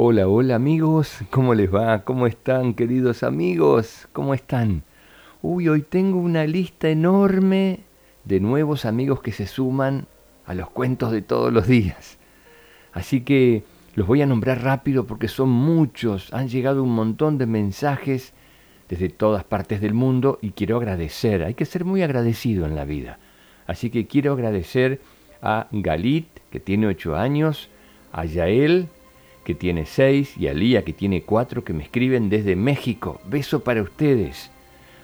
Hola, hola amigos, ¿cómo les va? ¿Cómo están queridos amigos? ¿Cómo están? Uy, hoy tengo una lista enorme de nuevos amigos que se suman a los cuentos de todos los días. Así que los voy a nombrar rápido porque son muchos, han llegado un montón de mensajes desde todas partes del mundo y quiero agradecer, hay que ser muy agradecido en la vida. Así que quiero agradecer a Galit, que tiene ocho años, a Yael, que tiene seis, y a Lía, que tiene cuatro, que me escriben desde México. Beso para ustedes.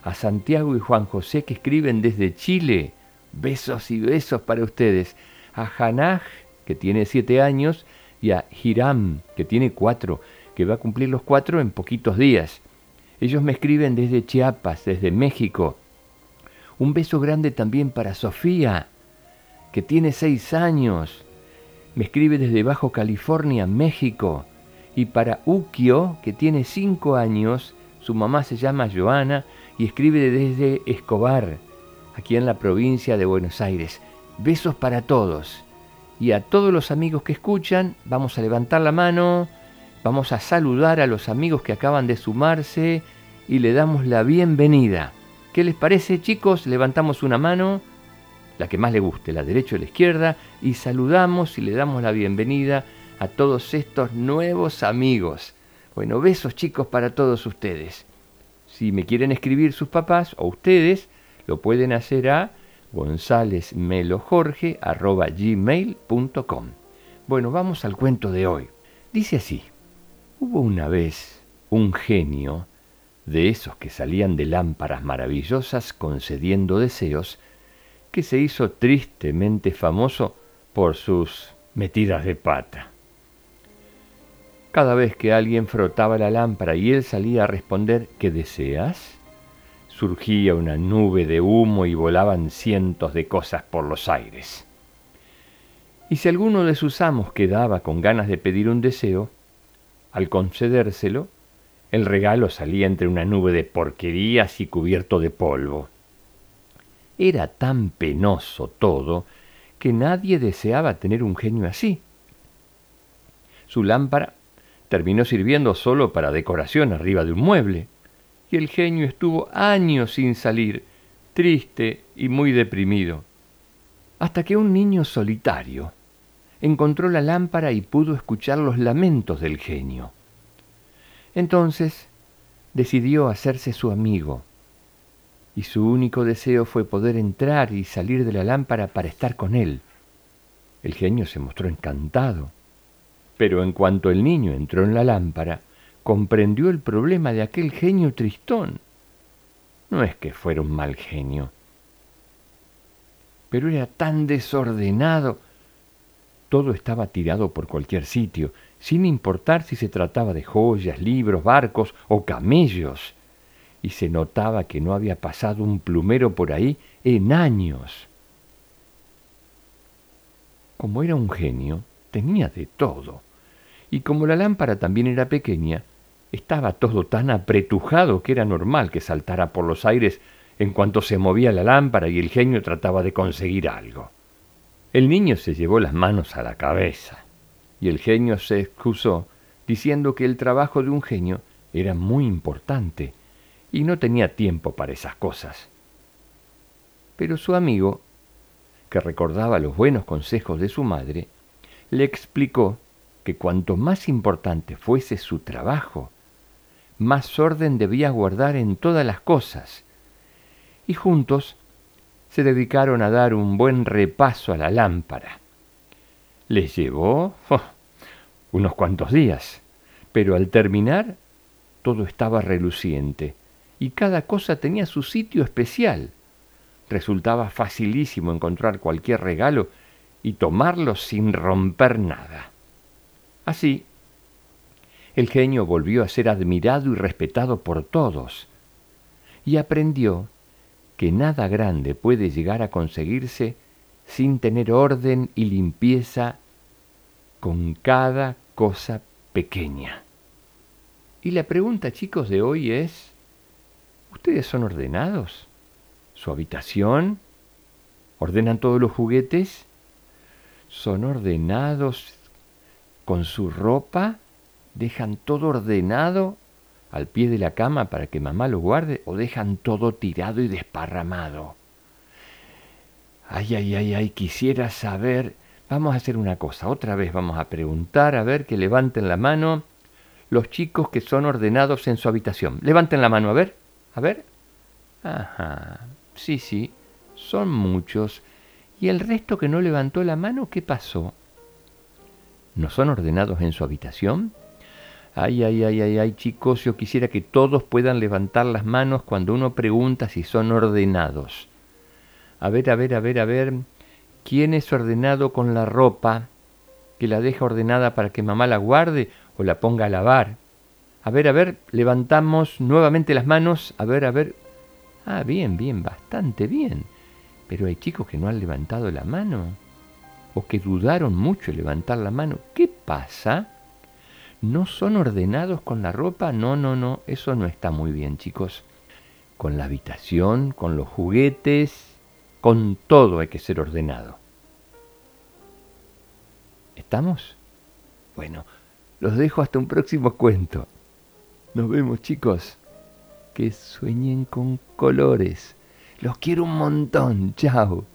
A Santiago y Juan José, que escriben desde Chile. Besos y besos para ustedes. A Hanaj, que tiene siete años, y a Hiram, que tiene cuatro, que va a cumplir los cuatro en poquitos días. Ellos me escriben desde Chiapas, desde México. Un beso grande también para Sofía, que tiene seis años. Me escribe desde Bajo California, México. Y para Ukio, que tiene cinco años, su mamá se llama Joana y escribe desde Escobar, aquí en la provincia de Buenos Aires. Besos para todos. Y a todos los amigos que escuchan, vamos a levantar la mano, vamos a saludar a los amigos que acaban de sumarse y le damos la bienvenida. ¿Qué les parece, chicos? Levantamos una mano, la que más le guste, la derecha o la izquierda, y saludamos y le damos la bienvenida a todos estos nuevos amigos. Bueno, besos chicos para todos ustedes. Si me quieren escribir sus papás o ustedes, lo pueden hacer a gonzalezmelojorge.gmail.com Bueno, vamos al cuento de hoy. Dice así, hubo una vez un genio de esos que salían de lámparas maravillosas concediendo deseos, que se hizo tristemente famoso por sus metidas de pata. Cada vez que alguien frotaba la lámpara y él salía a responder ¿qué deseas? surgía una nube de humo y volaban cientos de cosas por los aires. Y si alguno de sus amos quedaba con ganas de pedir un deseo, al concedérselo, el regalo salía entre una nube de porquerías y cubierto de polvo. Era tan penoso todo que nadie deseaba tener un genio así. Su lámpara terminó sirviendo solo para decoración arriba de un mueble, y el genio estuvo años sin salir, triste y muy deprimido, hasta que un niño solitario encontró la lámpara y pudo escuchar los lamentos del genio. Entonces decidió hacerse su amigo, y su único deseo fue poder entrar y salir de la lámpara para estar con él. El genio se mostró encantado, pero en cuanto el niño entró en la lámpara, comprendió el problema de aquel genio tristón. No es que fuera un mal genio, pero era tan desordenado. Todo estaba tirado por cualquier sitio, sin importar si se trataba de joyas, libros, barcos o camellos, y se notaba que no había pasado un plumero por ahí en años. Como era un genio, tenía de todo, y como la lámpara también era pequeña, estaba todo tan apretujado que era normal que saltara por los aires en cuanto se movía la lámpara y el genio trataba de conseguir algo. El niño se llevó las manos a la cabeza y el genio se excusó diciendo que el trabajo de un genio era muy importante y no tenía tiempo para esas cosas. Pero su amigo, que recordaba los buenos consejos de su madre, le explicó que cuanto más importante fuese su trabajo, más orden debía guardar en todas las cosas. Y juntos se dedicaron a dar un buen repaso a la lámpara. Les llevó oh, unos cuantos días, pero al terminar todo estaba reluciente y cada cosa tenía su sitio especial. Resultaba facilísimo encontrar cualquier regalo y tomarlo sin romper nada. Así, el genio volvió a ser admirado y respetado por todos, y aprendió que nada grande puede llegar a conseguirse sin tener orden y limpieza con cada cosa pequeña. Y la pregunta, chicos, de hoy es, ¿ustedes son ordenados? ¿Su habitación? ¿Ordenan todos los juguetes? ¿Son ordenados con su ropa? ¿Dejan todo ordenado al pie de la cama para que mamá lo guarde o dejan todo tirado y desparramado? Ay, ay, ay, ay, quisiera saber. Vamos a hacer una cosa, otra vez vamos a preguntar, a ver que levanten la mano los chicos que son ordenados en su habitación. Levanten la mano, a ver, a ver. Ajá, sí, sí, son muchos. ¿Y el resto que no levantó la mano, qué pasó? ¿No son ordenados en su habitación? Ay, ay, ay, ay, ay, chicos, yo quisiera que todos puedan levantar las manos cuando uno pregunta si son ordenados. A ver, a ver, a ver, a ver, ¿quién es ordenado con la ropa que la deja ordenada para que mamá la guarde o la ponga a lavar? A ver, a ver, levantamos nuevamente las manos, a ver, a ver. Ah, bien, bien, bastante bien. Pero hay chicos que no han levantado la mano o que dudaron mucho en levantar la mano. ¿Qué pasa? ¿No son ordenados con la ropa? No, no, no, eso no está muy bien, chicos. Con la habitación, con los juguetes, con todo hay que ser ordenado. ¿Estamos? Bueno, los dejo hasta un próximo cuento. Nos vemos, chicos. Que sueñen con colores. Los quiero un montón. Chao.